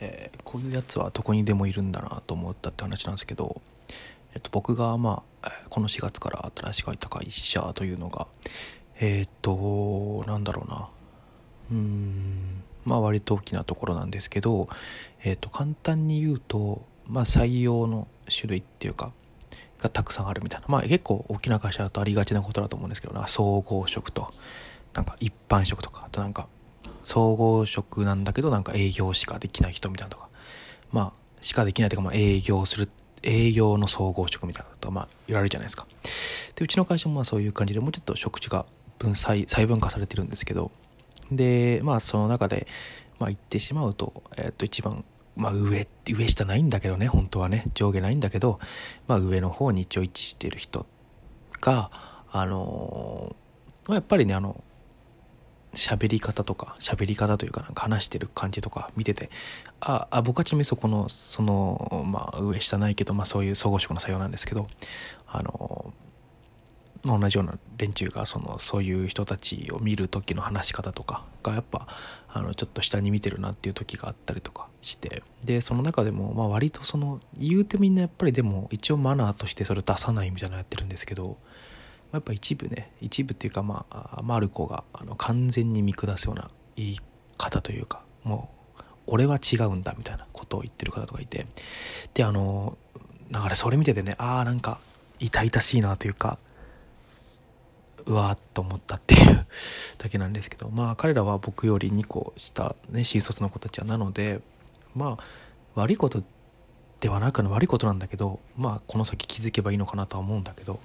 えー、こういうやつはどこにでもいるんだなと思ったって話なんですけど、えっと、僕が、まあ、この4月から新しく入った会社というのがえー、っとなんだろうな。うんまあ割と大きなところなんですけど、え、っと簡単に言うと、まあ、採用の種類っていうかがたくさんあるみたいな。まあ結構大きな会社だとありがちなことだと思うんですけどな総合職となんか一般職とかあとなんか総合職なんだけどなんか営業しかできない人みたいなとか。まあしかできないというかまあ営業する営業の総合職みたいなとまあ言われるじゃないですか。でうちの会社もまあそういう感じでもうちょっと職種が分細細分化されてるんですけど。でまあその中でまあ言ってしまうとえっ、と一番まあ上上下ないんだけどね本当はね。上下ないんだけどまあ上の方に一応位置してる人があのまあ、やっぱりねあの喋り方とか喋り方というかなんか話してる感じとか見ててああ僕はちなみにそこのそのまあ上下ないけどまあそういう総合職の採用なんですけどあの、同じような連中がそのそういう人たちを見る時の話し方とかがやっぱあのちょっと下に見てるなっていう時があったりとかしてでその中でもまあ割とその言うてみんなやっぱりでも一応マナーとしてそれ出さないみたいなのやってるんですけどやっぱ一部ね一部っていうかまあマルコがあの完全に見下すような言い方というかもう俺は違うんだみたいなことを言ってる方とかいてであのだからそれ見ててねああんか痛々しいなというかうわーっと思ったっていうだけなんですけどまあ彼らは僕より2個下ね新卒の子たちはなのでまあ悪いことではなく悪いことなんだけどまあこの先気づけばいいのかなとは思うんだけど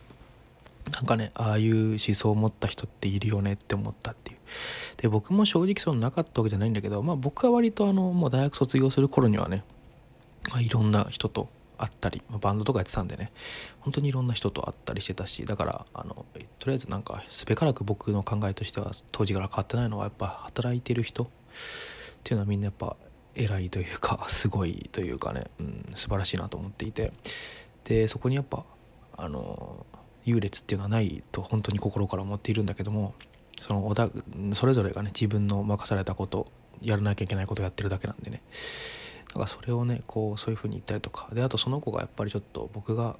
なんかねああいう思想を持った人っているよねって思ったっていう。で僕も正直そうなかったわけじゃないんだけどまあ僕は割とあのもう大学卒業する頃にはね、まあ、いろんな人とあったりバンドとかやってたんでね本当にいろんな人と会ったりしてたしだからあのとりあえずなんかすべからく僕の考えとしては当時から変わってないのはやっぱ働いてる人っていうのはみんなやっぱ偉いというか すごいというかね、うん、素晴らしいなと思っていて。でそこにやっぱあの優劣っていうのはないと本当に心から思っているんだけどもそのおだそれぞれがね自分の任されたことやらなきゃいけないことをやってるだけなんでね。なんかそれをねこうそういう風に言ったりとか。であとその子がやっぱりちょっと僕が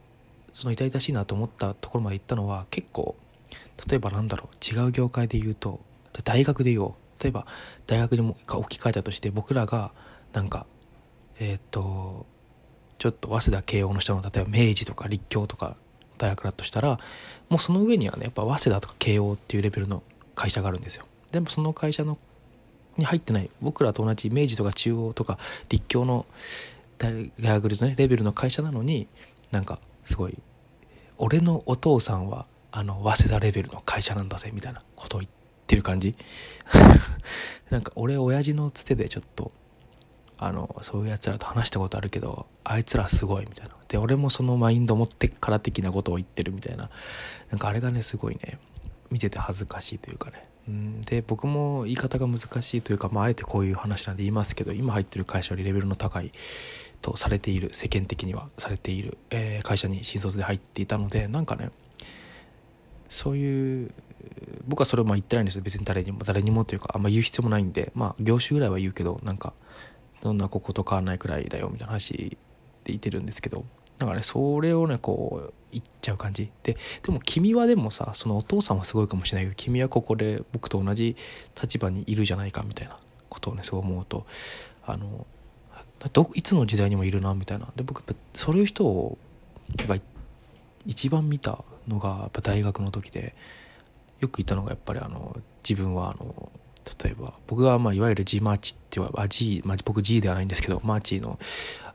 その痛々しいなと思ったところまで行ったのは結構例えばなんだろう違う業界で言うと大学で言おう。例えば大学にも置き換えたとして僕らがなんかえっ、ー、とちょっと早稲田慶応の人の例えば明治とか立教とか大学だとしたらもうその上にはねやっぱ早稲田とか慶応っていうレベルの会社があるんですよ。でもその会社のに入ってない僕らと同じ明治とか中央とか立教の大学のねレベルの会社なのになんかすごい俺のお父さんはあの早稲田レベルの会社なんだぜみたいなことを言ってる感じ。なんか俺親父のつてでちょっとあのそういうやつらと話したことあるけどあいつらすごいみたいな。で俺もそのマインド持ってから的なことを言ってるみたいな。なんかあれがねすごいね。見てて恥ずかしいというかね。うん。で僕も言い方が難しいというか、まあ、あえてこういう話なんで言いますけど今入ってる会社よりレベルの高いとされている。世間的には。されている、えー、会社に新卒で入っていたのでなんかねそういう僕はそれをまあ言ってないんですよ。別に誰にも誰にもというかあんま言う必要もないんで。まあ業種ぐらいは言うけどなんかどんなここと変わらないくらいだよみたいな話で言ってるんですけどだからねそれをねこう言っちゃう感じ。ででも君はでもさそのお父さんはすごいかもしれないけど君はここで僕と同じ立場にいるじゃないかみたいなことをねそう思うとあのどいつの時代にもいるなみたいな。で僕やっぱそういう人をやっぱ一番見たのがやっぱ大学の時でよく言ったのがやっぱりあの自分はあの例えば僕がまあいわゆる G マーチって言われば G、まあ、僕 G ではないんですけどマーチの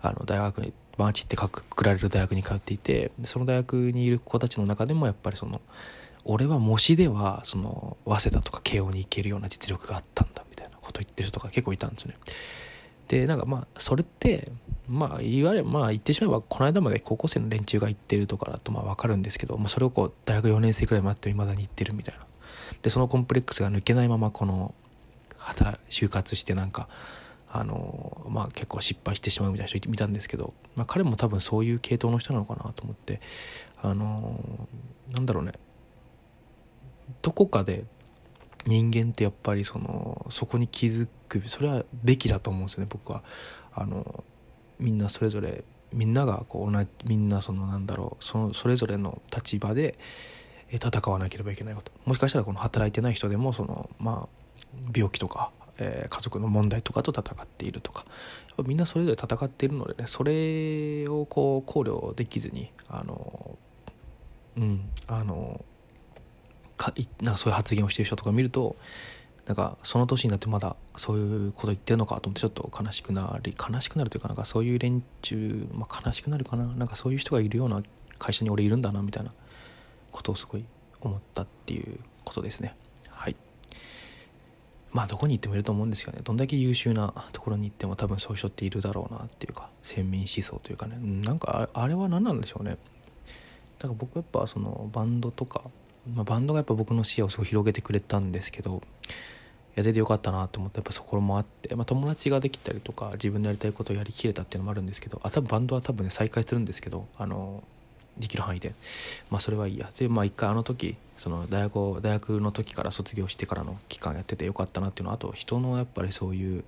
あの大学にマーチってくくられる大学に通っていてその大学にいる子たちの中でもやっぱりその俺は模試ではその早稲田とか慶応に行けるような実力があったんだみたいなことを言ってる人が結構いたんですね。でなんかまあそれってまあ言われまあ言ってしまえばこの間まで高校生の連中が言ってるとかだとまあ分かるんですけど、まあ、それをこう大学4年生くらいまでいまだに言ってるみたいなでそのコンプレックスが抜けないままこの働就活してなんかあのまあ結構失敗してしまうみたいな人見たんですけど、まあ、彼も多分そういう系統の人なのかなと思ってあのなんだろうね。どこかで人間ってやっぱりそのそこに気づくそれはべきだと思うんですよね僕は。あのみんなそれぞれみんながこう同じみんなそのなんだろうそのそれぞれの立場で戦わなければいけないこと。もしかしたらこの働いてない人でもそのまあ病気とか、えー、家族の問題とかと戦っているとかみんなそれぞれ戦っているのでねそれをこう考慮できずにあのうんあのかいなそういう発言をしてる人とか見るとなんかその年になってまだそういうこと言ってるのかと思ってちょっと悲しくなり悲しくなるというかなんかそういう連中、まあ、悲しくなるかななんかそういう人がいるような会社に俺いるんだなみたいなことをすごい思ったっていうことですね。まあどこに行ってもいると思うんですよね。どんだけ優秀なところに行っても多分そういう人っているだろうなっていうか先民思想というかね。なんかあれは何なんでしょうね。だから僕やっぱそのバンドとか、まあ、バンドがやっぱ僕の視野をすごい広げてくれたんですけどやっててよかったなと思ってやっぱそこもあって、まあ、友達ができたりとか自分のやりたいことをやりきれたっていうのもあるんですけどあ多分バンドは多分ね再開するんですけどあのできる範囲で。まあそれはいいや。でまあ一回あの時その大学大学の時から卒業してからの期間やっててよかったなっていうのはあと人のやっぱりそういう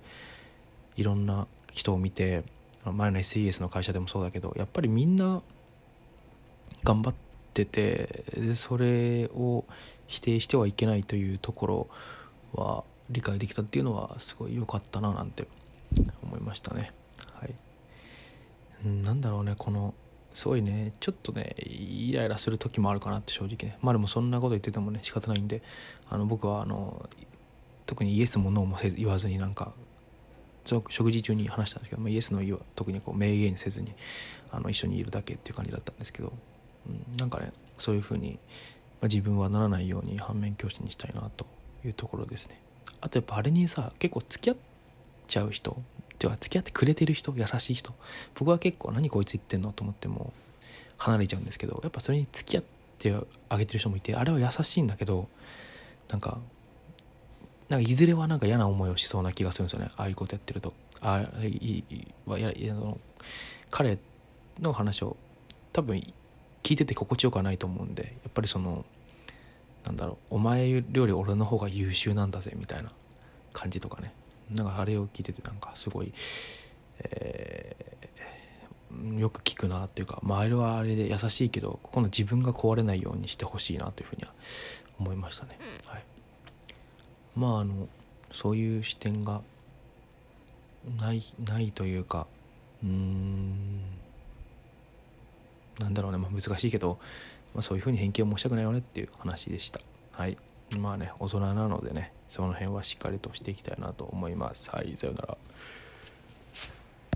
いろんな人を見て前の SES の会社でもそうだけどやっぱりみんな頑張っててそれを否定してはいけないというところは理解できたっていうのはすごい良かったななんて思いましたね。はい、なんだろうねこのすごいね。ちょっとねイライラする時もあるかなって正直ね。まあでもそんなこと言っててもね仕方ないんで。あの僕はあの特にイエスもノーもせず言わずになんか食事中に話したんですけど、まあ、イエスの意は特にこう明言せずにあの一緒にいるだけっていう感じだったんですけど、うん、なんかねそういうふうに、まあ、自分はならないように反面教師にしたいなというところですね。あとやっぱあれにさ結構付き合っちゃう人ては付き合ってくれてる人優しい人。僕は結構何こいつ言ってんのと思っても離れちゃうんですけどやっぱそれに付き合ってあげてる人もいてあれは優しいんだけどなんかなんかいずれはなんか嫌な思いをしそうな気がするんですよね。ああいうことやってると。ああいいいやいやの彼の話を多分聞いてて心地よくはないと思うんでやっぱりそのなんだろうお前より俺の方が優秀なんだぜみたいな感じとかね。なんかあれを聞いててなんかすごい、えー、よく聞くなっていうか、まあ、あれはあれで優しいけどここの自分が壊れないようにしてほしいなというふうには思いましたね。はい、まああのそういう視点がないないというかうんなんだろうね、まあ、難しいけど、まあ、そういうふうに偏見を申したくないよねっていう話でした。はい。まあね大人なのでねその辺はしっかりとしていきたいなと思います。はいさようなら。